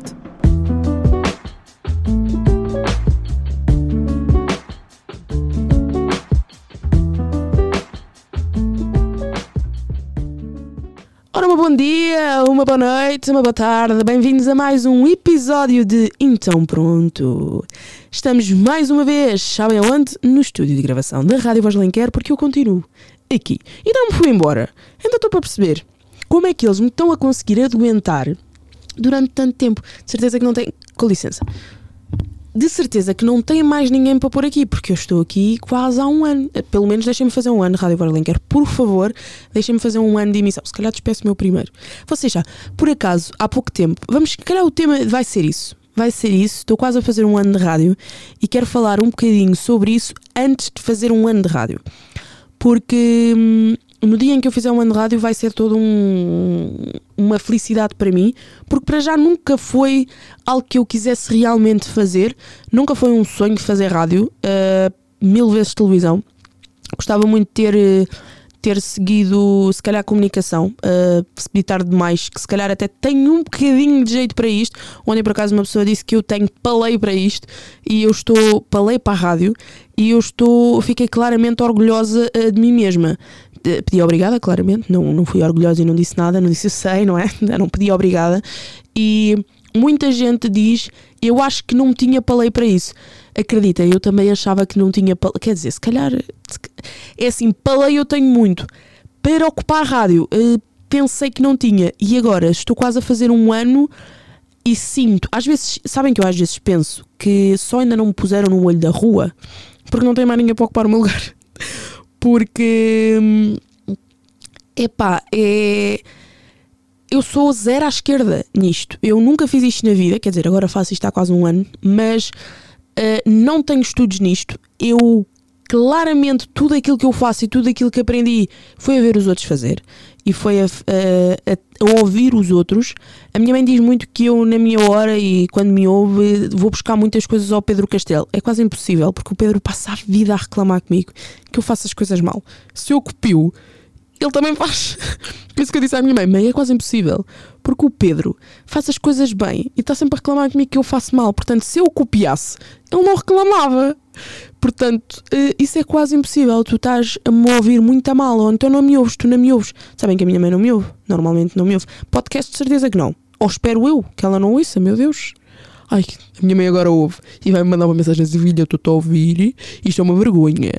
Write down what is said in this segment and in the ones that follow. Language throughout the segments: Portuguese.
pronto. Ora, uma bom dia, uma boa noite, uma boa tarde, bem-vindos a mais um episódio de Então Pronto. Estamos mais uma vez, sabem aonde? No estúdio de gravação da Rádio Voz Lenquer, porque eu continuo aqui. E não me fui embora. Ainda estou para perceber como é que eles me estão a conseguir aguentar durante tanto tempo. De certeza que não tem. Com licença. De certeza que não tem mais ninguém para pôr aqui, porque eu estou aqui quase há um ano. Pelo menos deixem-me fazer um ano, Rádio Borlinker. Por favor, deixem-me fazer um ano de emissão. Se calhar despeço o meu primeiro. Vocês já, por acaso, há pouco tempo, vamos, se calhar o tema vai ser isso. Vai ser isso. Estou quase a fazer um ano de rádio e quero falar um bocadinho sobre isso antes de fazer um ano de rádio. Porque hum, no dia em que eu fizer um ano de rádio vai ser toda um, uma felicidade para mim, porque para já nunca foi algo que eu quisesse realmente fazer, nunca foi um sonho fazer rádio, uh, mil vezes televisão. Gostava muito de ter, ter seguido, se calhar, comunicação, uh, precipitar demais, que se calhar até tenho um bocadinho de jeito para isto. Ontem, por acaso, uma pessoa disse que eu tenho palei para isto e eu estou palei para a rádio e eu estou, fiquei claramente orgulhosa uh, de mim mesma pedi obrigada, claramente, não, não fui orgulhosa e não disse nada, não disse eu sei, não é? Não pedi obrigada. E muita gente diz, eu acho que não tinha palei para isso. Acredita, eu também achava que não tinha palei. Quer dizer, se calhar, é assim, palei eu tenho muito. Para ocupar a rádio, uh, pensei que não tinha. E agora, estou quase a fazer um ano e sinto, às vezes, sabem que eu às vezes penso que só ainda não me puseram no olho da rua porque não tem mais ninguém para ocupar o meu lugar porque hum, epá, é. Eu sou zero à esquerda nisto. Eu nunca fiz isto na vida, quer dizer, agora faço isto há quase um ano, mas uh, não tenho estudos nisto. Eu claramente tudo aquilo que eu faço e tudo aquilo que aprendi foi a ver os outros fazer e foi a, a, a, ouvir os outros. A minha mãe diz muito que eu, na minha hora e quando me ouve, vou buscar muitas coisas ao Pedro Castelo. É quase impossível, porque o Pedro passa a vida a reclamar comigo que eu faço as coisas mal. Se eu copio, ele também faz. Por isso que eu disse à minha mãe: mãe, é quase impossível. Porque o Pedro faz as coisas bem e está sempre a reclamar comigo que eu faço mal. Portanto, se eu copiasse, ele não reclamava. Portanto, eh, isso é quase impossível. Tu estás a me ouvir muito a mal, ou então não me ouves, tu não me ouves. Sabem que a minha mãe não me ouve, normalmente não me ouve. Podcast, de certeza que não. Ou espero eu que ela não ouça, meu Deus. Ai, a minha mãe agora ouve e vai me mandar uma mensagem assim: filha, tu estou a ouvir, isto é uma vergonha.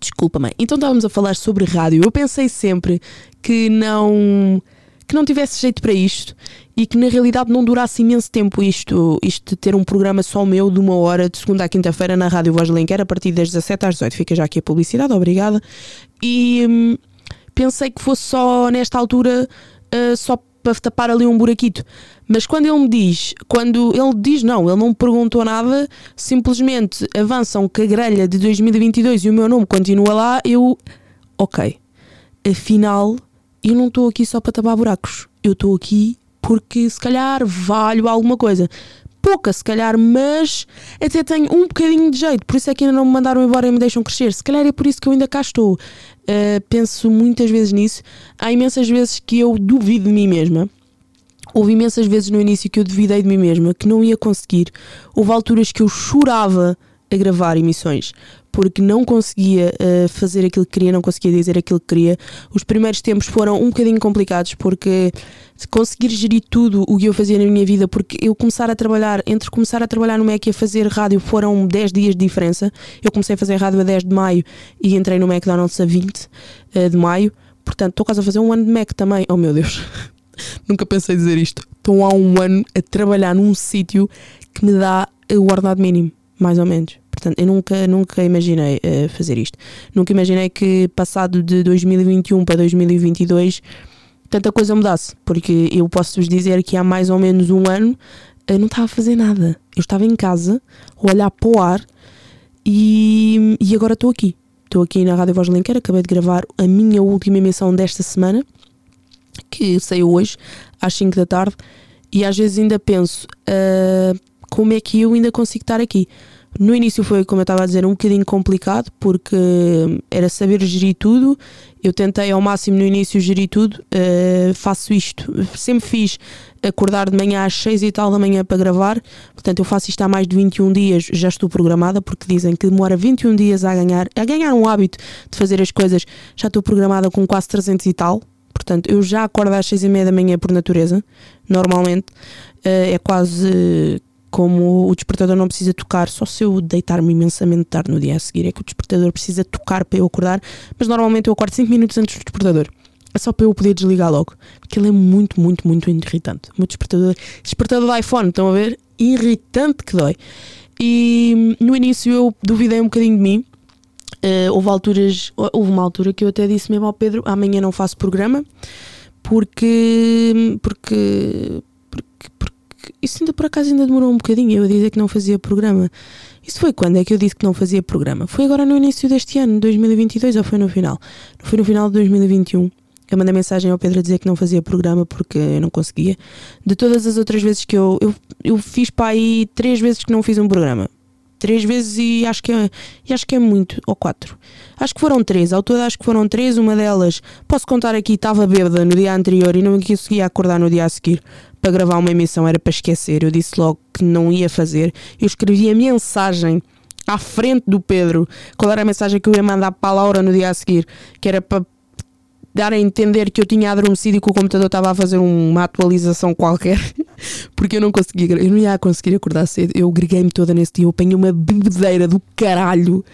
Desculpa, mãe. Então estávamos a falar sobre rádio. Eu pensei sempre que não que não tivesse jeito para isto e que na realidade não durasse imenso tempo isto, isto de ter um programa só meu de uma hora de segunda à quinta-feira na Rádio Voz Lenquer a partir das 17 às 18. Fica já aqui a publicidade, obrigada. E hum, pensei que fosse só nesta altura uh, só para tapar ali um buraquito. Mas quando ele me diz, quando ele diz não, ele não me perguntou nada, simplesmente avançam com a grelha de 2022 e o meu nome continua lá, eu, ok, afinal eu não estou aqui só para tapar buracos. Eu estou aqui porque se calhar valho alguma coisa. Pouca, se calhar, mas até tenho um bocadinho de jeito. Por isso é que ainda não me mandaram embora e me deixam crescer. Se calhar é por isso que eu ainda cá estou. Uh, penso muitas vezes nisso. Há imensas vezes que eu duvido de mim mesma. Houve imensas vezes no início que eu duvidei de mim mesma, que não ia conseguir. Houve alturas que eu chorava a gravar emissões porque não conseguia uh, fazer aquilo que queria, não conseguia dizer aquilo que queria. Os primeiros tempos foram um bocadinho complicados porque conseguir gerir tudo o que eu fazia na minha vida, porque eu começar a trabalhar, entre começar a trabalhar no MEC e a fazer rádio foram 10 dias de diferença. Eu comecei a fazer rádio a 10 de maio e entrei no McDonald's a 20 uh, eh, de maio. Portanto, estou quase a fazer um ano de Mac também. Oh meu Deus, nunca pensei dizer isto. Estou há um ano a trabalhar num sítio que me dá o ordenado mínimo, mais ou menos. Portanto, eu nunca, nunca imaginei uh, fazer isto. Nunca imaginei que, passado de 2021 para 2022, tanta coisa mudasse. Porque eu posso-vos dizer que há mais ou menos um ano eu não estava a fazer nada. Eu estava em casa, a olhar para o ar e, e agora estou aqui. Estou aqui na Rádio Voz Lenquer, acabei de gravar a minha última emissão desta semana, que saiu hoje, às 5 da tarde, e às vezes ainda penso uh, como é que eu ainda consigo estar aqui No início foi, como eu estava a dizer, um bocadinho complicado porque era saber gerir tudo. Eu tentei ao máximo no início gerir tudo. Uh, faço isto, sempre fiz acordar de manhã às 6 e tal da manhã para gravar. Portanto, eu faço isto há mais de 21 dias, já estou programada, porque dizem que demora 21 dias a ganhar, a ganhar um hábito de fazer as coisas. Já estou programada com quase 300 e tal. Portanto, eu já acordo às 6 e meia da manhã por natureza, normalmente. Uh, é quase como o despertador não precisa tocar, só se eu deitar-me imensamente tarde no dia a seguir é que o despertador precisa tocar para eu acordar, mas normalmente eu acordo 5 minutos antes do despertador. É só para eu poder desligar logo. Porque ele é muito, muito, muito irritante. O meu despertador, despertador do iPhone, estão a ver? Irritante que dói. E no início eu duvidei um bocadinho de mim. Uh, houve alturas, houve uma altura que eu até disse mesmo ao Pedro: amanhã não faço programa porque, porque, porque isso ainda por acaso ainda demorou um bocadinho eu a dizer que não fazia programa. Isso foi quando é que eu disse que não fazia programa? Foi agora no início deste ano, 2022, ou foi no final? Foi no final de 2021. Eu mandei mensagem ao Pedro a dizer que não fazia programa porque eu não conseguia. De todas as outras vezes que eu. Eu, eu fiz para aí três vezes que não fiz um programa. Três vezes e acho que é, acho que é muito. Ou quatro. Acho que foram três. Ao todo acho que foram três. Uma delas, posso contar aqui, estava bêbada no dia anterior e não conseguia acordar no dia a seguir para gravar uma emissão. Era para esquecer. Eu disse logo que não ia fazer. Eu escrevi a mensagem à frente do Pedro. Qual era a mensagem que eu ia mandar para a Laura no dia a seguir? Que era para dar a entender que eu tinha adormecido e que o computador estava a fazer uma atualização qualquer, porque eu não conseguia, eu não ia conseguir acordar cedo. Eu greguei-me toda nesse dia, eu apanhei uma bebedeira do caralho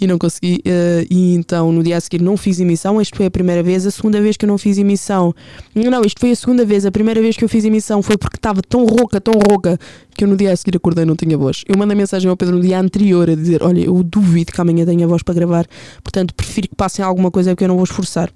e não consegui. Uh, e então no dia a seguir não fiz emissão. Isto foi a primeira vez, a segunda vez que eu não fiz emissão. Não, isto foi a segunda vez. A primeira vez que eu fiz emissão foi porque estava tão rouca, tão rouca, que eu no dia a seguir acordei e não tinha voz. Eu mandei mensagem ao Pedro no dia anterior a dizer: Olha, eu duvido que amanhã tenha voz para gravar, portanto prefiro que passem alguma coisa porque eu não vou esforçar.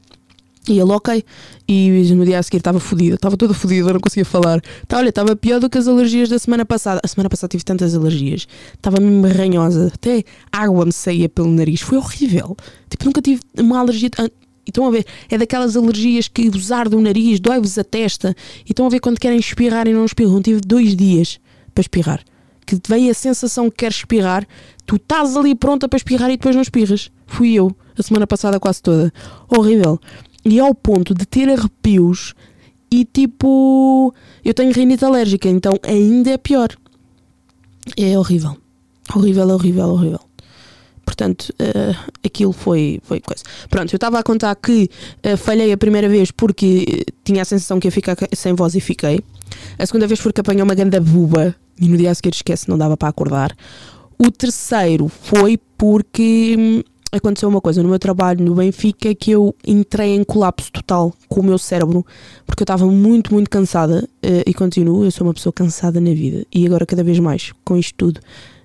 E ele, ok. E no dia a seguir estava fodida, estava toda fodida, não conseguia falar. Tá, olha, estava pior do que as alergias da semana passada. A semana passada tive tantas alergias, estava mesmo ranhosa, até água me saía pelo nariz, foi horrível. Tipo, nunca tive uma alergia. E estão a ver, é daquelas alergias que usar do nariz dói-vos a testa. E estão a ver quando querem espirrar e não espirram. Tive dois dias para espirrar. Que vem a sensação que queres espirrar, tu estás ali pronta para espirrar e depois não espirras. Fui eu, a semana passada quase toda. Horrível e ao ponto de ter arrepios e tipo. Eu tenho rinite alérgica, então ainda é pior. É horrível. Horrível, horrível, horrível. Portanto, uh, aquilo foi, foi coisa. Pronto, eu estava a contar que uh, falhei a primeira vez porque tinha a sensação que ia ficar sem voz e fiquei. A segunda vez porque apanhei uma grande buba e no dia a seguir esquece, não dava para acordar. O terceiro foi porque hum, aconteceu uma coisa no meu trabalho no Benfica que eu entrei em colapso total com o meu cérebro porque eu estava muito, muito cansada uh, e continuo. Eu sou uma pessoa cansada na vida e agora, cada vez mais, com isto tudo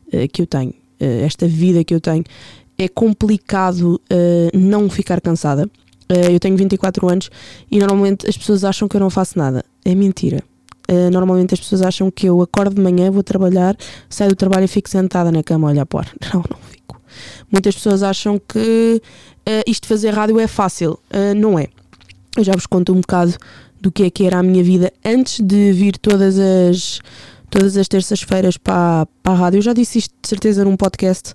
uh, que eu tenho, uh, esta vida que eu tenho, é complicado não ficar cansada. eu tenho 24 anos e normalmente as pessoas acham que eu não faço nada. É mentira. normalmente as pessoas acham que eu acordo de manhã, vou trabalhar, saio do trabalho e fico sentada na cama a olhar para Não, não fico Muitas pessoas acham que uh, isto de fazer rádio é fácil. Uh, não é. Eu já vos conto um bocado do que é que era a minha vida antes de vir todas as todas as terças-feiras para, para a rádio. Eu já disse isto de certeza num podcast,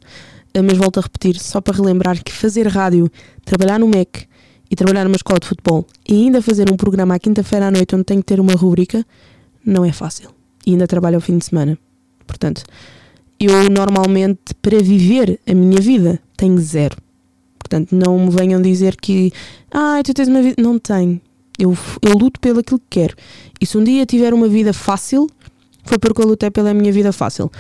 eh, mas volto a repetir, só para relembrar que fazer rádio, trabalhar no MEC e trabalhar numa escola de futebol e ainda fazer um programa à quinta-feira à noite onde tenho que ter uma rubrica, não é fácil. E ainda trabalho ao fim de semana. Portanto, eu normalmente, para viver a minha vida, tenho zero. Portanto, não me venham dizer que, ah, tu tens uma vida. Não tenho. Eu, eu luto pelo aquilo que quero. E se um dia tiver uma vida fácil, foi porque eu lutei pela minha vida fácil.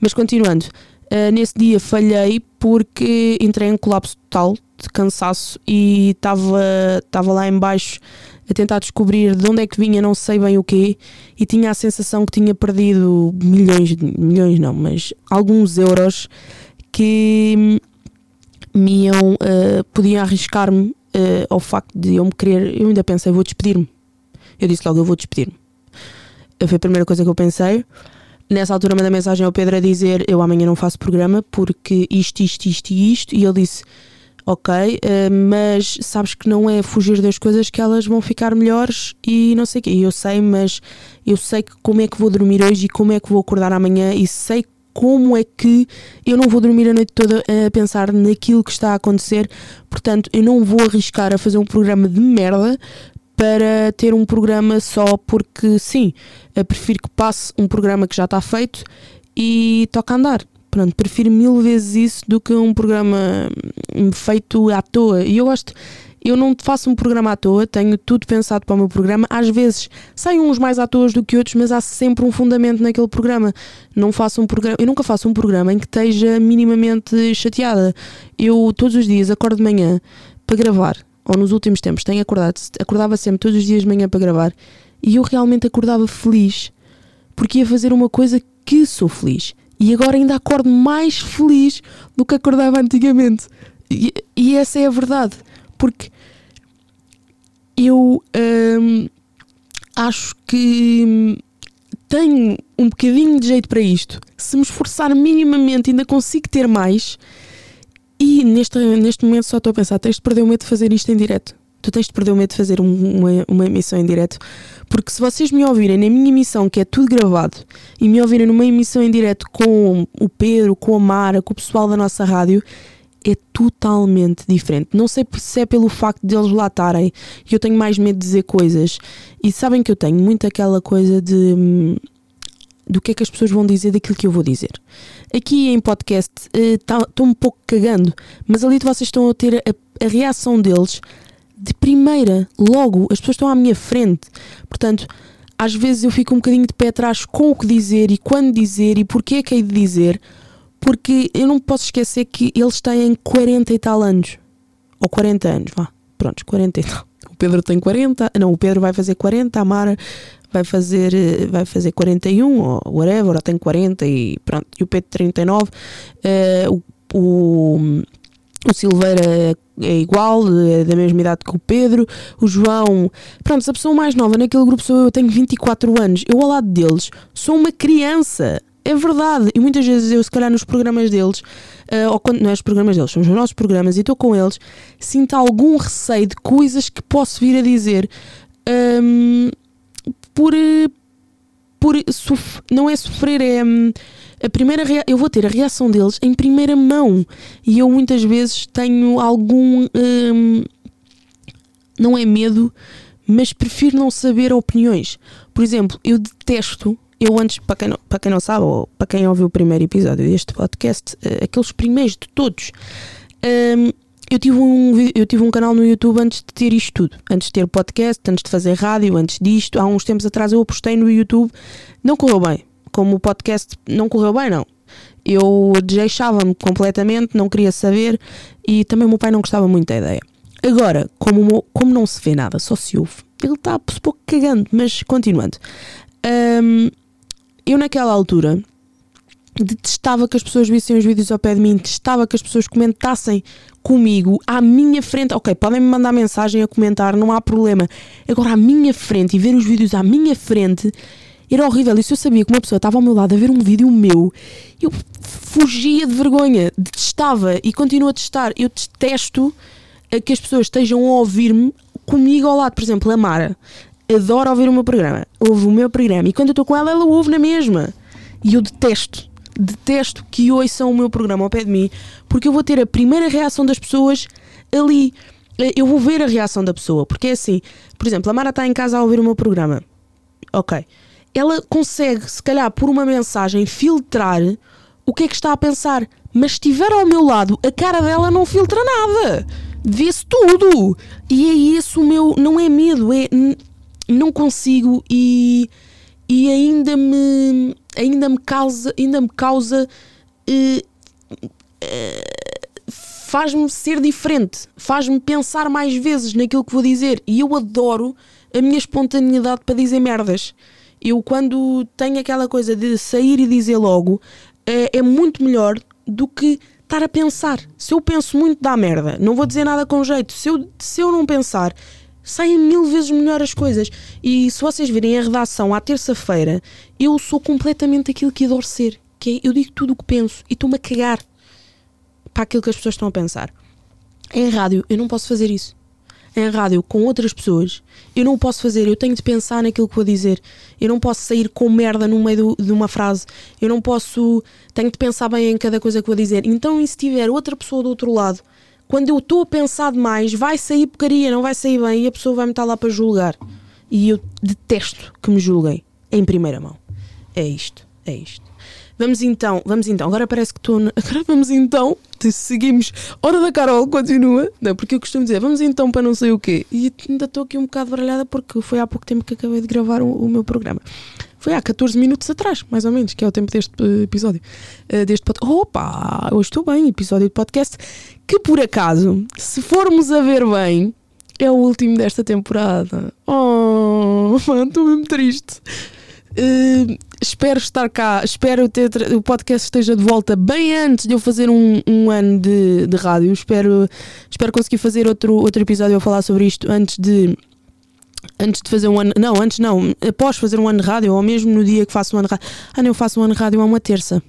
Mas continuando, uh, nesse dia falhei porque entrei em colapso total de cansaço e estava lá embaixo a tentar descobrir de onde é que vinha não sei bem o quê e tinha a sensação que tinha perdido milhões, milhões não, mas alguns euros que me iam, uh, podiam arriscar-me uh, ao facto de eu me querer, eu ainda pensei, vou despedir-me. Eu disse logo, eu vou despedir-me. Foi a primeira coisa que eu pensei. Nessa altura mandei mensagem ao Pedro a dizer eu amanhã não faço programa porque isto, isto, isto e isto e ele disse ok, uh, mas sabes que não é fugir das coisas que elas vão ficar melhores e não sei o quê. Eu sei, mas eu sei como é que vou dormir hoje e como é que vou acordar amanhã e sei como é que eu não vou dormir a noite toda a pensar naquilo que está a acontecer. Portanto, eu não vou arriscar a fazer um programa de merda para ter um programa só porque sim, prefiro que passe um programa que já está feito e toca andar. Pronto, prefiro mil vezes isso do que um programa feito à toa. E eu gosto, eu não faço um programa à toa, tenho tudo pensado para o meu programa. Às vezes saem uns mais à toa do que outros, mas há sempre um fundamento naquele programa. Não faço um programa, eu nunca faço um programa em que esteja minimamente chateada. Eu todos os dias acordo de manhã para gravar, ou nos últimos tempos tenho acordado, acordava sempre todos os dias de manhã para gravar, e eu realmente acordava feliz porque ia fazer uma coisa que sou feliz. E agora ainda acordo mais feliz do que acordava antigamente. E, e essa é a verdade porque eu hum, acho que tenho um bocadinho de jeito para isto. Se me esforçar minimamente, ainda consigo ter mais. E neste, neste momento só estou a pensar: tens de perder o medo de fazer isto em direto. Tu tens de perder o medo de fazer um, uma, uma emissão em direto. Porque se vocês me ouvirem na minha emissão, que é tudo gravado, e me ouvirem numa emissão em direto com o Pedro, com a Mara, com o pessoal da nossa rádio, é totalmente diferente. Não sei se é pelo facto de eles lá estarem que eu tenho mais medo de dizer coisas. E sabem que eu tenho muito aquela coisa de. Hum, do que é que as pessoas vão dizer daquilo que eu vou dizer. Aqui em podcast estou uh, tá, um pouco cagando, mas ali vocês estão a ter a, a reação deles de primeira, logo, as pessoas estão à minha frente. Portanto, às vezes eu fico um bocadinho de pé atrás com o que dizer e quando dizer e porquê é que hei de dizer porque eu não posso esquecer que eles têm 40 e tal anos. Ou 40 anos, vá. Prontos, 40 e tal. O Pedro tem 40, não, o Pedro vai fazer 40, a Mara vai fazer, vai fazer 41, ou whatever, ou tem 40 e pronto. E o Pedro 39. Uh, o, o, o Silveira é igual, é da mesma idade que o Pedro, o João. Pronto, a pessoa mais nova naquele grupo sou eu, eu tenho 24 anos. Eu ao lado deles sou uma criança. É verdade. E muitas vezes eu, se calhar, nos programas deles, uh, ou quando não é os programas deles, são os nossos programas e estou com eles, sinto algum receio de coisas que posso vir a dizer um, por. por não é sofrer, é. A primeira eu vou ter a reação deles em primeira mão e eu muitas vezes tenho algum um, não é medo mas prefiro não saber opiniões por exemplo eu detesto eu antes, para quem, não, para quem não sabe, ou para quem ouviu o primeiro episódio deste podcast, uh, aqueles primeiros de todos, um, ehm, eu, tive um, eu tive um canal no YouTube antes de ter isto tudo. Antes de ter podcast, antes de fazer rádio, antes disto. Há uns tempos atrás eu apostei no YouTube. Não correu bem. Como o podcast não correu bem, não. Eu desleixava-me completamente, não queria saber e também o meu pai não gostava muito da ideia. Agora, como, como não se vê nada, só se ouve, ele está um pouco cagando, mas continuando. Um, eu naquela altura detestava que as pessoas vissem os vídeos ao pé de mim, detestava que as pessoas comentassem comigo à minha frente. Ok, podem me mandar mensagem a comentar, não há problema. Agora à minha frente e ver os vídeos à minha frente era horrível. E se eu sabia que uma pessoa estava ao meu lado a ver um vídeo meu, eu fugia de vergonha, detestava e continuo a testar. Eu detesto que as pessoas estejam a ouvir-me comigo ao lado. Por exemplo, a Mara adora ouvir o meu programa, ouve o meu programa e quando eu estou com ela, ela ouve na mesma. E eu detesto, detesto que ouçam o meu programa ao pé de mim, porque eu vou ter a primeira reação das pessoas ali. Eu vou ver a reação da pessoa, porque é assim, por exemplo, a Mara está em casa a ouvir o meu programa. Ok. Ela consegue, se calhar, por uma mensagem, filtrar o que é que está a pensar. Mas se estiver ao meu lado, a cara dela não filtra nada. Vê-se tudo. E é esse o meu. Não é medo, é não consigo e, e ainda me ainda me causa ainda me causa uh, uh, faz-me ser diferente faz-me pensar mais vezes naquilo que vou dizer e eu adoro a minha espontaneidade para dizer merdas eu quando tenho aquela coisa de sair e dizer logo uh, é muito melhor do que estar a pensar se eu penso muito dá merda não vou dizer nada com jeito se eu, se eu não pensar saem mil vezes melhor as coisas. E se vocês virem a redação à terça-feira, eu sou completamente aquilo que adoro ser. Que é, eu digo tudo o que penso e estou-me a cagar para aquilo que as pessoas estão a pensar. Em rádio, eu não posso fazer isso. Em rádio com outras pessoas, eu não o posso fazer, eu tenho de pensar naquilo que vou dizer. Eu não posso sair com merda no meio do, de uma frase. Eu não posso. Tenho de pensar bem em cada coisa que vou dizer. Então, e se tiver outra pessoa do outro lado, quando eu estou a pensar demais, vai sair porcaria, não vai sair bem e a pessoa vai-me estar lá para julgar. E eu detesto que me julguem em primeira mão. É isto, é isto. Vamos então, vamos então. Agora parece que estou. Agora vamos então. Seguimos. Hora da Carol continua. Não, porque eu costumo dizer, vamos então para não sei o quê. E ainda estou aqui um bocado baralhada porque foi há pouco tempo que acabei de gravar o, o meu programa. Foi há 14 minutos atrás, mais ou menos, que é o tempo deste uh, episódio. Uh, deste podcast. Opa! Hoje estou bem, episódio de podcast. Que por acaso, se formos a ver bem, é o último desta temporada. Oh, estou mesmo triste. Uh, espero estar cá, espero ter o podcast esteja de volta bem antes de eu fazer um, um ano de, de rádio. Espero, espero conseguir fazer outro, outro episódio a falar sobre isto antes de antes de fazer um ano, não, antes não, após fazer um ano de rádio, ou mesmo no dia que faço um ano de rádio. Ah, não, eu faço um ano de rádio a uma terça.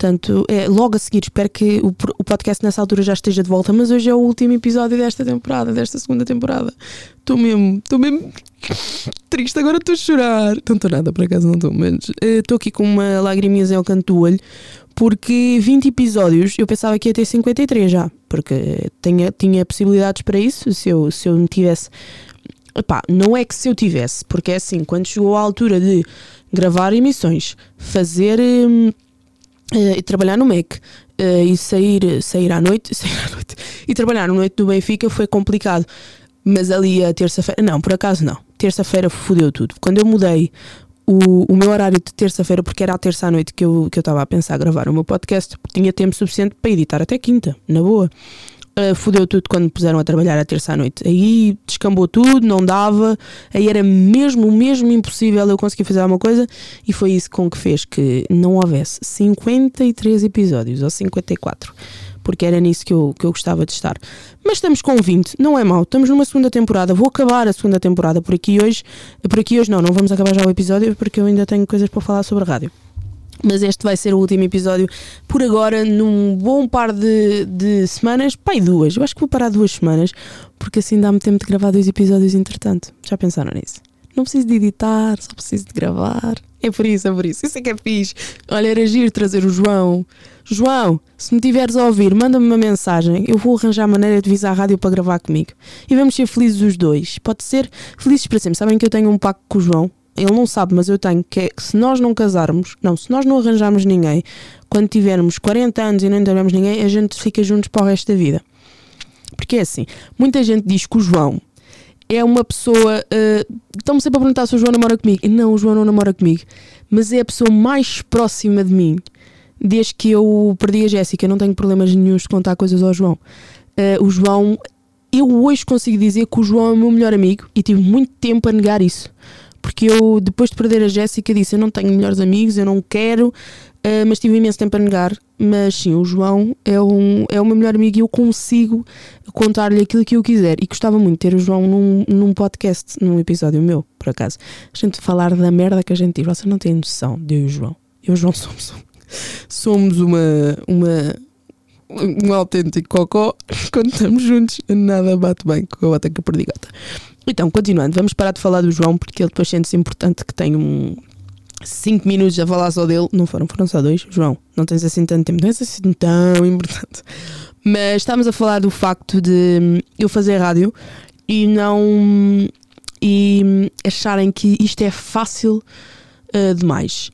Portanto, é, logo a seguir, espero que o, o podcast nessa altura já esteja de volta, mas hoje é o último episódio desta temporada, desta segunda temporada. Estou mesmo, estou mesmo triste, agora estou a chorar. Não estou nada, por acaso não estou, mas estou aqui com uma lagriminha ao canto do olho, porque 20 episódios, eu pensava que ia ter 53 já, porque tinha, tinha possibilidades para isso, se eu, se eu me tivesse Epá, não é que se eu tivesse, porque é assim, quando chegou a altura de gravar emissões, fazer hum, uh, trabalhar no MEC uh, e sair, sair à noite, sair à noite e trabalhar no noite do Benfica foi complicado. Mas ali a terça-feira, não, por acaso não. Terça-feira fodeu tudo. Quando eu mudei o, o meu horário de terça-feira, porque era a terça à noite que eu estava que eu a pensar gravar o meu podcast, tinha tempo suficiente para editar até quinta, na boa uh, fodeu tudo quando me puseram a trabalhar à terça à noite. Aí descambou tudo, não dava, aí era mesmo, mesmo impossível eu conseguir fazer alguma coisa e foi isso com que fez que não houvesse 53 episódios ou 54 porque era nisso que eu, que eu gostava de estar. Mas estamos com 20, não é mau, estamos numa segunda temporada, vou acabar a segunda temporada por aqui hoje. Por aqui hoje não, não vamos acabar já o episódio porque eu ainda tenho coisas para falar sobre a rádio. Mas este vai ser o último episódio por agora, num bom par de, de semanas. Pai, duas. Eu acho que vou parar duas semanas, porque assim dá-me tempo de gravar dois episódios entretanto. Já pensaram nisso? Não preciso de editar, só preciso de gravar. É por isso, é por isso. Isso é que é fixe. Olha, era giro trazer o João. João, se me tiveres a ouvir, manda-me uma mensagem. Eu vou arranjar maneira de visar a rádio para gravar comigo. E vamos ser felizes os dois. Pode ser felizes para sempre. Sabem que eu tenho um pacto com o João? Ele não sabe, mas eu tenho, que é que se nós não casarmos, não, se nós não arranjarmos ninguém, quando tivermos 40 anos e não tivermos ninguém, a gente fica juntos para o resto da vida. Porque é assim, muita gente diz que o João é uma pessoa. Uh, Estão-me sempre a perguntar se o João namora comigo. Não, o João não namora comigo, mas é a pessoa mais próxima de mim desde que eu perdi a Jéssica. Não tenho problemas nenhums de contar coisas ao João. Uh, o João, eu hoje consigo dizer que o João é o meu melhor amigo e tive muito tempo a negar isso porque eu, depois de perder a Jéssica, disse: Eu não tenho melhores amigos, eu não quero, uh, mas tive imenso tempo a negar. Mas sim, o João é, um, é o meu melhor amigo e eu consigo contar-lhe aquilo que eu quiser. E gostava muito de ter o João num, num podcast, num episódio meu, por acaso. A gente falar da merda que a gente tive. Vocês não têm noção de eu e o João. Eu e o João somos, somos uma, uma, um autêntico cocó. Quando estamos juntos, nada bate bem com a bota que perdigota. Então, continuando, vamos parar de falar do João porque ele depois sente-se importante que tenha um 5 minutos a falar só dele. Não foram, foram só dois. João, não tens assim tanto tempo, não és assim tão importante. Mas estamos a falar do facto de eu fazer rádio e não. e acharem que isto é fácil uh, demais.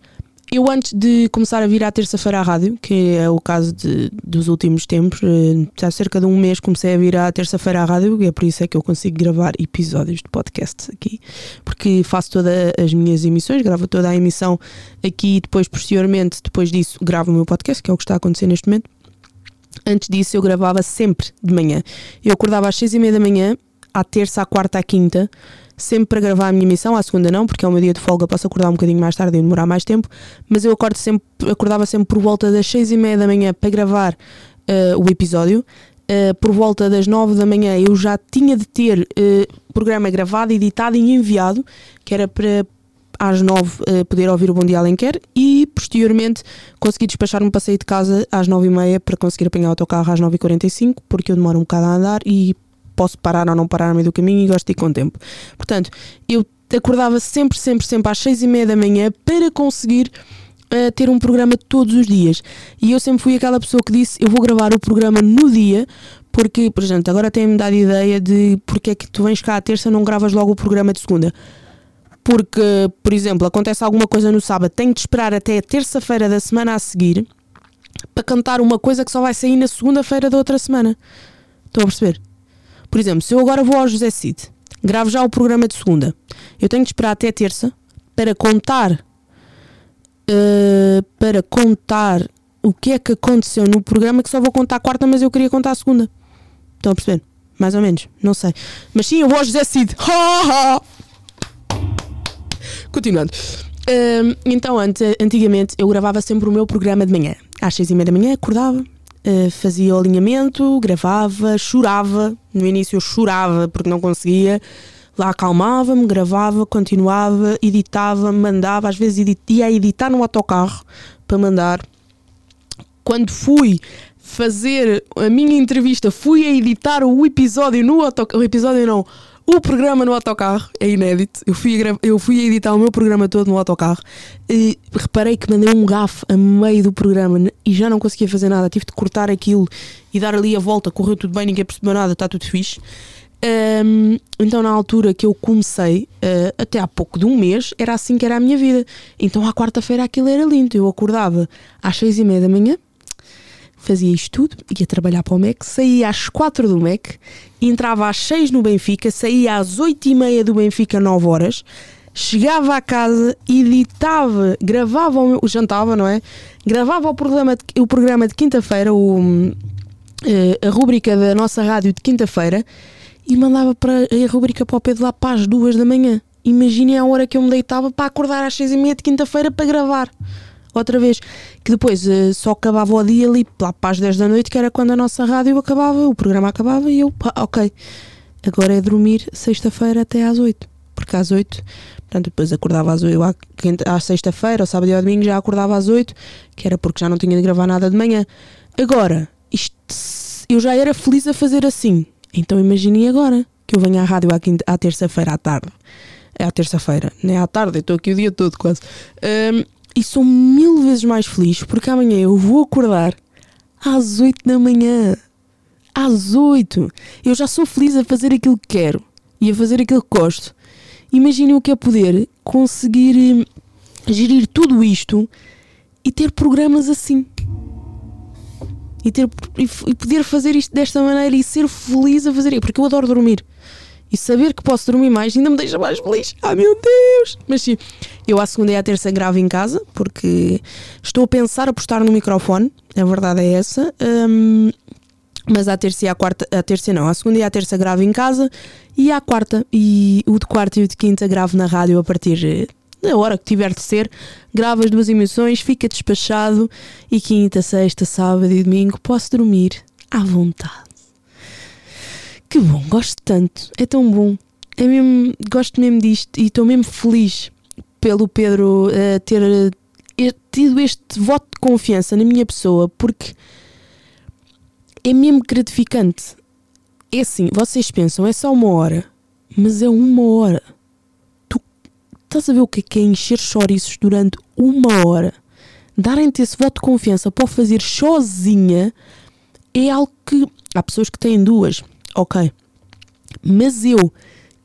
Eu, antes de começar a vir à terça-feira à rádio, que é o caso de, dos últimos tempos, eh, há cerca de um mês comecei a vir à terça-feira à rádio, e é por isso é que eu consigo gravar episódios de podcast aqui, porque faço todas as minhas emissões, gravo toda a emissão aqui e depois, posteriormente, depois disso, gravo o meu podcast, que é o que está a acontecer neste momento. Antes disso, eu gravava sempre de manhã. Eu acordava às seis e meia da manhã, à terça, à quarta, à quinta, sempre para gravar a minha missão, à segunda não, porque é o meu dia de folga, posso acordar um bocadinho mais tarde e demorar mais tempo, mas eu acordo sempre, acordava sempre por volta das seis e meia da manhã para gravar uh, o episódio. Uh, por volta das nove da manhã eu já tinha de ter uh, programa gravado, editado e enviado, que era para às nove uh, poder ouvir o Bom Dia Alenquer e posteriormente consegui despachar-me para sair de casa às nove e meia para conseguir apanhar o autocarro às nove e quarenta e cinco, porque eu demoro um bocado a andar e posso parar ou não parar no meio do caminho e gosto de ir com tempo. Portanto, eu acordava sempre, sempre, sempre às seis e meia da manhã para conseguir uh, ter um programa todos os dias. E eu sempre fui aquela pessoa que disse: eu vou gravar o programa no dia, porque, por exemplo, agora tem-me dado ideia de porque é que tu vens cá à terça não gravas logo o programa de segunda. Porque, por exemplo, acontece alguma coisa no sábado, tenho de esperar até a terça-feira da semana a seguir para cantar uma coisa que só vai sair na segunda-feira da outra semana. Estão a perceber? Por exemplo, se eu agora vou ao José Cid, gravo já o programa de segunda, eu tenho de esperar até terça para contar uh, para contar o que é que aconteceu no programa que só vou contar a quarta, mas eu queria contar a segunda. Estão a perceber? Mais ou menos, não sei. Mas sim, eu vou ao José Cid. Continuando. Uh, então, antes, antigamente, eu gravava sempre o meu programa de manhã. Às seis e meia da manhã, acordava, uh, fazia o alinhamento, gravava, chorava. No início eu chorava porque não conseguia. Lá acalmava-me, gravava, continuava, editava, mandava. Às vezes edit ia editar no autocarro para mandar. Quando fui fazer a minha entrevista, fui a editar o episódio no autocarro. O episódio não o programa no autocarro é inédito. Eu fui, eu fui editar o meu programa todo no autocarro e reparei que mandei um gafo a meio do programa e já não conseguia fazer nada. Tive de cortar aquilo e dar ali a volta. Correu tudo bem, ninguém percebeu nada, está tudo fixe. Um, então, na altura que eu comecei, uh, até há pouco de um mês, era assim que era a minha vida. Então, à quarta-feira aquilo era lindo. Eu acordava às seis e meia da manhã, fazia isto tudo, ia trabalhar para o MEC, saía às quatro do MEC, entrava às seis no Benfica, saía às oito e meia do Benfica, nove horas, chegava à casa, editava, gravava o meu, jantava, não é? Gravava o programa de, o programa de quinta-feira, o, uh, a rúbrica da nossa rádio de quinta-feira, e mandava para a rúbrica para o Pedro lá para as duas da manhã. Imaginem a hora que eu me deitava para acordar às seis e meia de quinta-feira para gravar outra vez. Que depois uh, só acabava o dia ali lá para as 10 da noite, que era quando a nossa rádio acabava, o programa acabava e eu, pá, ok, agora é dormir sexta-feira até às 8. Porque às 8, portanto, depois acordava às 8, à, sexta-feira, ou sábado e ao domingo já acordava às 8, que era porque já não tinha de gravar nada de manhã. Agora, isto, eu já era feliz a fazer assim. Então imaginem agora que eu venho à rádio à, à terça-feira à tarde. É à terça-feira, não é à tarde, estou aqui o dia todo quase. Um, e sou mil vezes mais feliz porque amanhã eu vou acordar às 8 da manhã. Às 8. Eu já sou feliz a fazer aquilo que quero e a fazer aquilo que gosto. Imaginem o que é poder conseguir hum, gerir tudo isto e ter programas assim. E, ter, e poder fazer isto desta maneira e ser feliz a fazer. Porque eu adoro dormir. E saber que posso dormir mais ainda me deixa mais feliz. Ai meu Deus! Mas sim, eu à segunda e à terça gravo em casa, porque estou a pensar a postar no microfone, a verdade é essa. Um, mas à terça e à quarta, à terça não, à segunda e à terça gravo em casa e à quarta e o de quarta e o de quinta gravo na rádio a partir da hora que tiver de ser, gravo as duas emissões, fica despachado e quinta, sexta, sábado e domingo posso dormir à vontade. Que bom, gosto tanto, é tão bom. É mesmo, gosto mesmo disto e estou mesmo feliz pelo Pedro uh, ter uh, tido este voto de confiança na minha pessoa, porque é mesmo gratificante. É assim, vocês pensam, é só uma hora, mas é uma hora. Tu estás a ver o que é, que é encher chouriços durante uma hora? Darem-te esse voto de confiança para o fazer sozinha é algo que. Há pessoas que têm duas ok. Mas eu,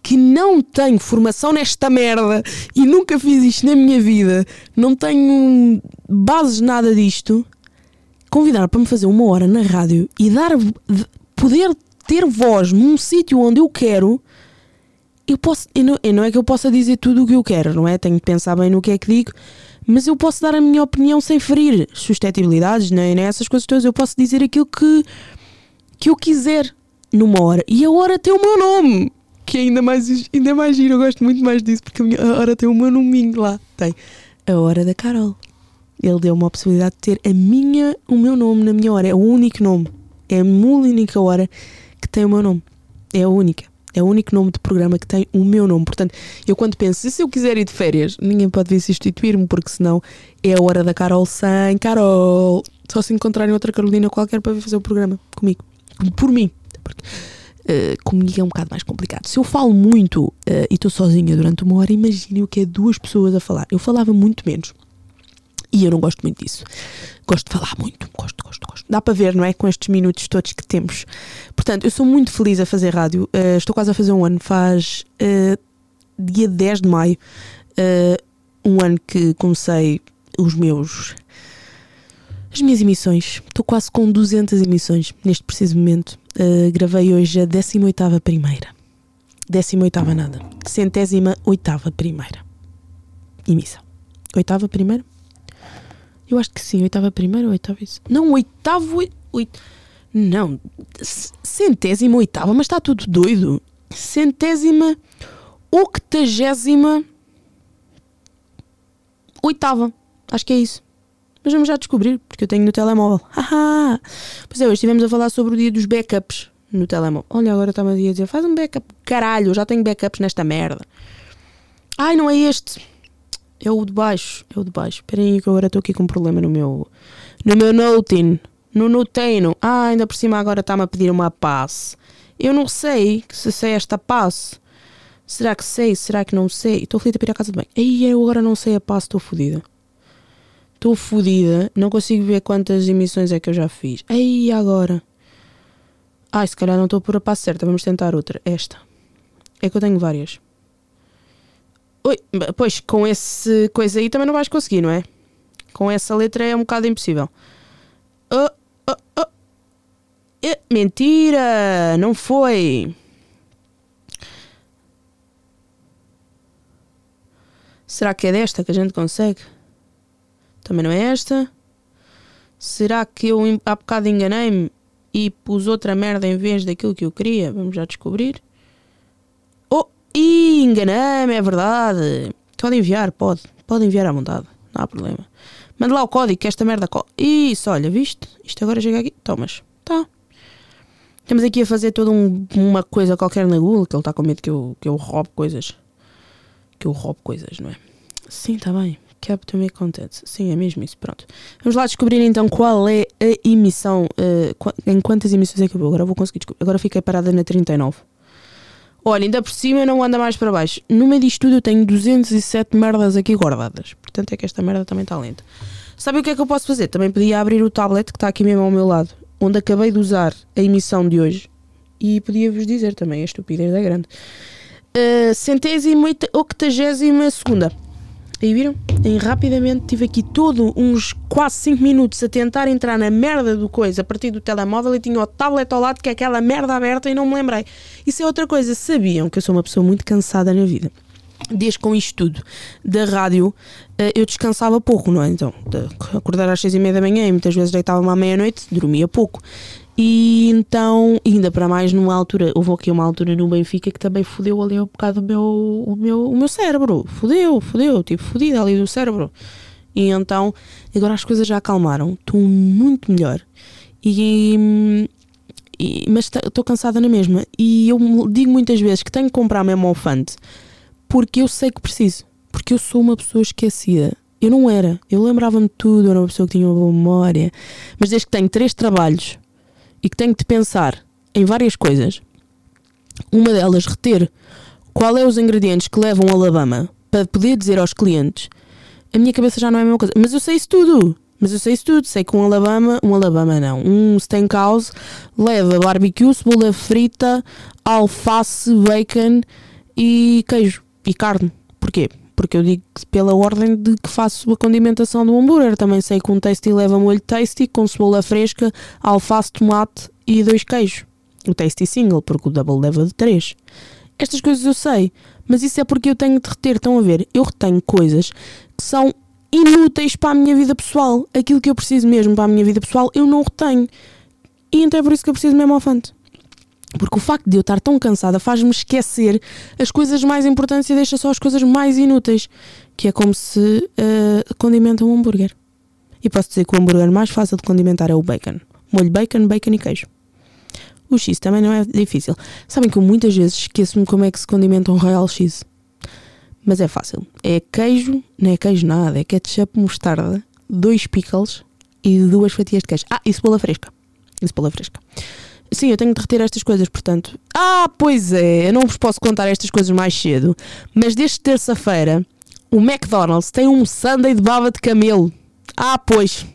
que não tenho formação nesta merda e nunca fiz isto na minha vida, não tenho bases nada disto, convidar para me fazer uma hora na rádio e dar poder ter voz num sítio onde eu quero, eu posso, eu não, eu não é que eu possa dizer tudo o que eu quero, não é? Tenho que pensar bem no que é que digo, mas eu posso dar a minha opinião sem ferir suscetibilidades, nem, nem essas coisas todas. Eu posso dizer aquilo que, que eu quiser numa hora. E a hora tem o meu nome, que é ainda mais, ainda mais giro. Eu gosto muito mais disso, porque a, hora tem o meu nominho lá. Tem a hora da Carol. Ele deu-me a possibilidade de ter a minha, o meu nome na minha hora. É o único nome. É a única hora que tem o meu nome. É a única. É o único nome de programa que tem o meu nome. Portanto, eu quando penso, se eu quiser ir de férias, ninguém pode vir substituir-me, porque senão é a hora da Carol sem Carol. Só se encontrarem outra Carolina qualquer para vir fazer o programa comigo. Por mim. Porque, Uh, comigo é um bocado mais complicado. Se eu falo muito uh, e estou sozinha durante uma hora, imagine o que é duas pessoas a falar. Eu falava muito menos. E eu não gosto muito disso. Gosto de falar muito. Gosto, gosto, gosto. Dá para ver, não é? Com estes minutos todos que temos. Portanto, eu sou muito feliz a fazer rádio. Uh, estou quase a fazer um ano. Faz dia 10 de maio. um ano que comecei os meus as minhas emissões. Estou quase com 200 emissões neste preciso momento. Uh, gravei hoje a 18 primeira. 18 nada. Centésima oitava primeira. Emissão. Oitava primeira? Eu acho que sim, oitava primeira ou oitava isso? Não, oitavo. Oit... Não, centésima oitava, mas está tudo doido. Centésima octagésima oitava. Acho que é isso. Mas vamos já descobrir, porque eu tenho no telemóvel. Haha! pois é, hoje estivemos a falar sobre o dia dos backups no telemóvel. Olha, agora está-me a dizer: faz um backup. Caralho, já tenho backups nesta merda. Ai, não é este. É o de baixo. É o de baixo. Espera aí que agora estou aqui com um problema no meu. No meu Notin. No Noteno. Ah, ainda por cima agora está-me a pedir uma passe. Eu não sei se sei esta passe. Será que sei? Será que não sei? Estou fodida para ir à casa de banho. Ei, eu agora não sei a passe, estou fodida. Estou fodida, não consigo ver quantas emissões é que eu já fiz. Aí agora. Ai, se calhar não estou por a passo certa, vamos tentar outra. Esta. É que eu tenho várias. Oi, pois com esse coisa aí também não vais conseguir, não é? Com essa letra é um bocado impossível. Oh, oh, oh. É, mentira! Não foi! Será que é desta que a gente consegue? Também não é esta. Será que eu há bocado enganei-me e pus outra merda em vez daquilo que eu queria? Vamos já descobrir. Oh, enganei-me, é verdade. Pode enviar, pode. Pode enviar à vontade. Não há problema. Manda lá o código que esta merda. Co Isso, olha, viste? Isto agora chega aqui. Tomas. Tá. Estamos aqui a fazer toda um, uma coisa qualquer na Google, que ele está com medo que eu, que eu roube coisas. Que eu roube coisas, não é? Sim, está bem. Cap to make content. Sim, é mesmo isso. Pronto. Vamos lá descobrir então qual é a emissão. Uh, em quantas emissões é eu vou? Agora vou conseguir descobrir. Agora fiquei parada na 39. Olha, ainda por cima não anda mais para baixo. No meio disto tudo eu tenho 207 merdas aqui guardadas. Portanto é que esta merda também está lenta. Sabe o que é que eu posso fazer? Também podia abrir o tablet que está aqui mesmo ao meu lado, onde acabei de usar a emissão de hoje. E podia-vos dizer também, a estupidez é grande. Uh, centésima octagésima segunda. Aí viram? E rapidamente tive aqui todo uns quase 5 minutos a tentar entrar na merda do coisa a partir do telemóvel e tinha o tablet ao lado que é aquela merda aberta e não me lembrei. Isso é outra coisa. Sabiam que eu sou uma pessoa muito cansada na vida. Desde com isto tudo da rádio, eh, eu descansava pouco, não é? Então, acordar às seis e meia da manhã e muitas vezes deitava-me à meia-noite, dormia pouco. E então, ainda para mais numa altura, houve aqui uma altura no Benfica que também fodeu ali um bocado o meu, o meu, o meu cérebro. Fodeu, fodeu, tipo, fodida ali do cérebro. E então, agora as coisas já acalmaram, estou muito melhor. E, e mas estou cansada na mesma. E eu digo muitas vezes que tenho que comprar mesmo alfante porque eu sei que preciso. Porque eu sou uma pessoa esquecida. Eu não era. Eu lembrava-me tudo, eu era uma pessoa que tinha uma boa memória. Mas desde que tenho três trabalhos e que tenho de pensar em várias coisas, uma delas reter qual é os ingredientes que levam a Alabama para poder dizer aos clientes, a minha cabeça já não é a mesma coisa. Mas eu sei isso tudo. Mas eu sei isso tudo. Sei que um Alabama, um Alabama não, um steakhouse leva barbecue, cebola frita, alface, bacon e queijo e carne. Porquê? Porque eu digo pela ordem de que faço a condimentação do hambúrguer. Também sei que um tasty leva molho tasty com cebola fresca, alface, tomate e dois queijos. O tasty single, porque o double leva de três. Estas coisas eu sei, mas isso é porque eu tenho de reter. Estão a ver? Eu retenho coisas que são inúteis para a minha vida pessoal. Aquilo que eu preciso mesmo para a minha vida pessoal, eu não retenho. E então é por isso que eu preciso mesmo ao fante. Porque o facto de eu estar tão cansada faz-me esquecer as coisas mais importantes e deixa só as coisas mais inúteis. Que é como se uh, condimenta um hambúrguer. E posso dizer que o hambúrguer mais fácil de condimentar é o bacon. Molho bacon, bacon e queijo. O X também não é difícil. Sabem que eu muitas vezes esqueço-me como é que se condimenta um Royal X. Mas é fácil. É queijo, não é queijo nada, é ketchup, mostarda, dois pickles e duas fatias de queijo. Ah, e cebola fresca. E cebola fresca. Sim, eu tenho de reter estas coisas, portanto. Ah, pois é, eu não vos posso contar estas coisas mais cedo, mas desde terça-feira o McDonald's tem um sundae de bava de camelo. Ah, pois,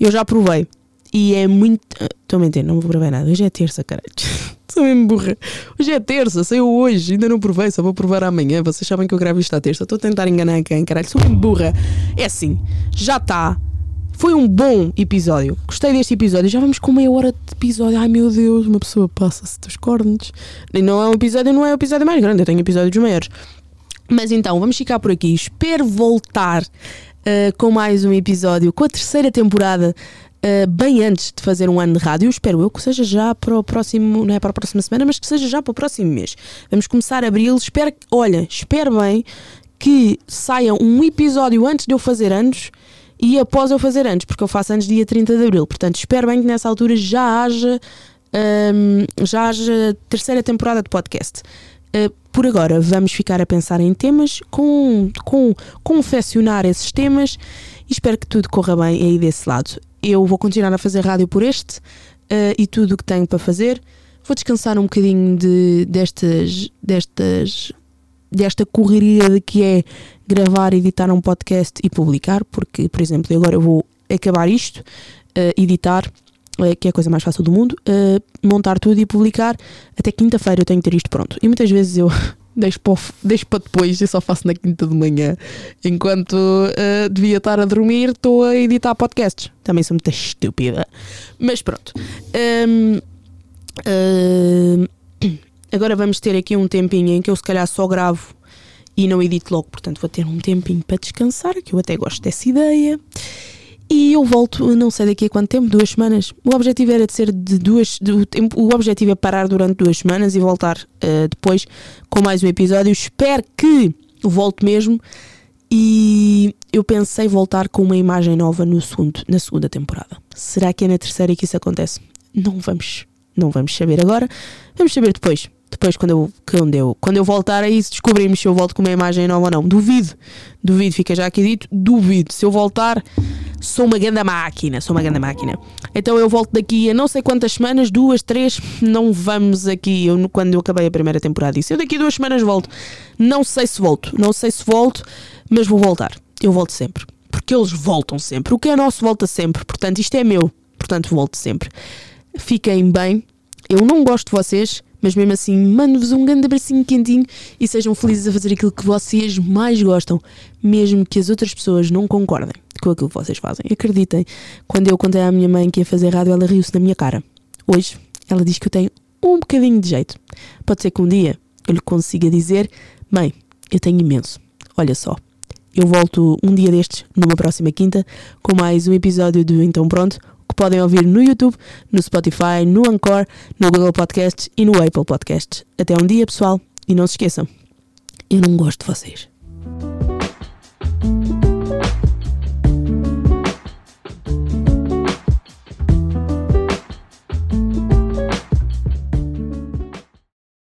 eu já provei. E é muito. Estou a mentir, não vou provar nada. Hoje é terça, caralho. Sou mesmo burra. Hoje é terça, saiu hoje, ainda não provei, só vou provar amanhã. Vocês sabem que eu gravo isto à terça. Estou a tentar enganar quem, caralho. Sou mesmo burra. É assim, já está. Foi um bom episódio. Gostei deste episódio. Já vamos com meia hora de episódio. Ai meu Deus, uma pessoa passa-se dos cornos. E não é um episódio, não é o episódio mais grande. Eu tenho episódios maiores. Mas então, vamos ficar por aqui. Espero voltar uh, com mais um episódio, com a terceira temporada uh, bem antes de fazer um ano de rádio. Espero eu que seja já para o próximo, não é para a próxima semana, mas que seja já para o próximo mês. Vamos começar abril. Espero, olha, espero bem que saia um episódio antes de eu fazer anos e após eu fazer anos, porque eu faço anos dia 30 de abril. Portanto, espero bem que nessa altura já haja, um, já haja terceira temporada de podcast. Uh, por agora, vamos ficar a pensar em temas, com, com confeccionar esses temas e espero que tudo corra bem aí desse lado eu vou continuar a fazer rádio por este uh, e tudo o que tenho para fazer. Vou descansar um bocadinho de, destas, destas, desta correria de que é gravar, editar um podcast e publicar, porque, por exemplo, agora eu vou acabar isto, uh, editar, uh, que é a coisa mais fácil do mundo, montar tudo e publicar. Até quinta-feira eu tenho que ter isto pronto. E muitas vezes eu deixo para, deixo para depois e só faço na quinta de manhã. Enquanto uh, devia estar a dormir, estou a editar podcasts. Também sou muito estúpida. Mas pronto. Um, uh, agora vamos ter aqui um tempinho em que eu se calhar só gravo e não edito logo. Portanto, vou ter um tempinho para descansar, que eu até gosto dessa ideia. E eu volto, não sei daqui a quanto tempo, duas semanas. O objetivo era de ser de duas. De, o objetivo é parar durante duas semanas e voltar uh, depois com mais um episódio. Espero que volte mesmo. E eu pensei voltar com uma imagem nova no segundo, na segunda temporada. Será que é na terceira que isso acontece? Não vamos, não vamos saber agora. Vamos saber depois depois quando eu, quando eu, quando eu voltar aí descobrimos se eu volto com uma imagem nova ou não. Duvido, duvido, fica já aqui dito, duvido. Se eu voltar, sou uma grande máquina, sou uma grande máquina. Então eu volto daqui a não sei quantas semanas, duas, três, não vamos aqui, eu, quando eu acabei a primeira temporada disse, eu daqui a duas semanas volto. Não sei se volto, não sei se volto, mas vou voltar. Eu volto sempre. Porque eles voltam sempre. O que é nosso volta sempre. Portanto, isto é meu. Portanto, volto sempre. Fiquem bem. Eu não gosto de vocês mas mesmo assim, mando-vos um grande abracinho quentinho e sejam felizes a fazer aquilo que vocês mais gostam, mesmo que as outras pessoas não concordem com aquilo que vocês fazem. Acreditem, quando eu contei à minha mãe que ia fazer rádio, ela riu-se na minha cara. Hoje, ela diz que eu tenho um bocadinho de jeito. Pode ser que um dia eu lhe consiga dizer: Mãe, eu tenho imenso. Olha só. Eu volto um dia destes, numa próxima quinta, com mais um episódio do Então Pronto, podem ouvir no YouTube, no Spotify, no Anchor, no Google Podcasts e no Apple Podcasts. Até um dia, pessoal, e não se esqueçam, eu não gosto de vocês.